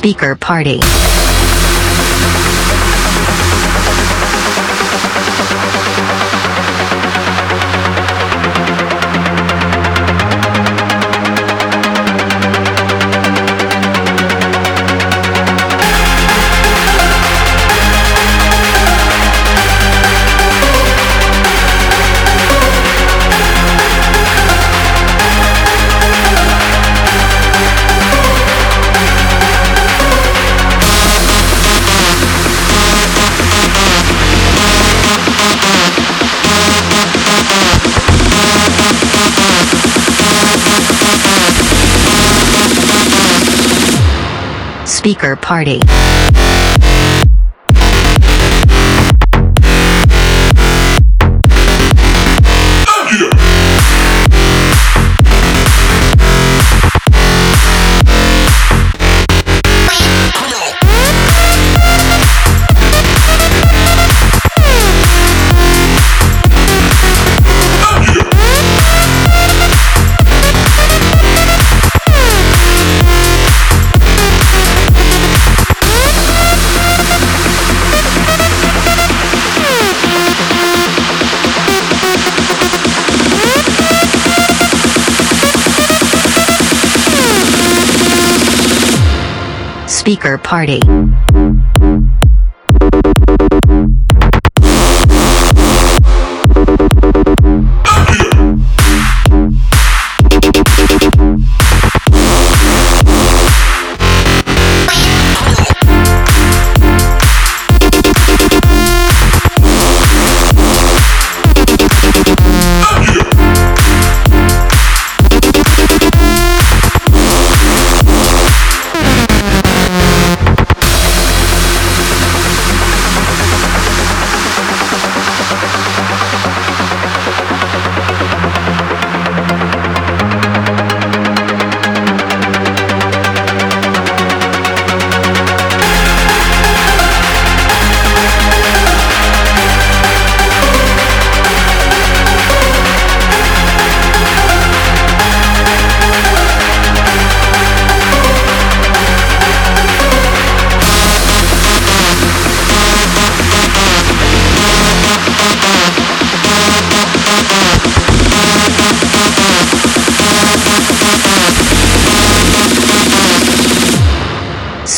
Speaker Party. Speaker Party. Speaker Party.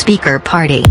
Speaker Party.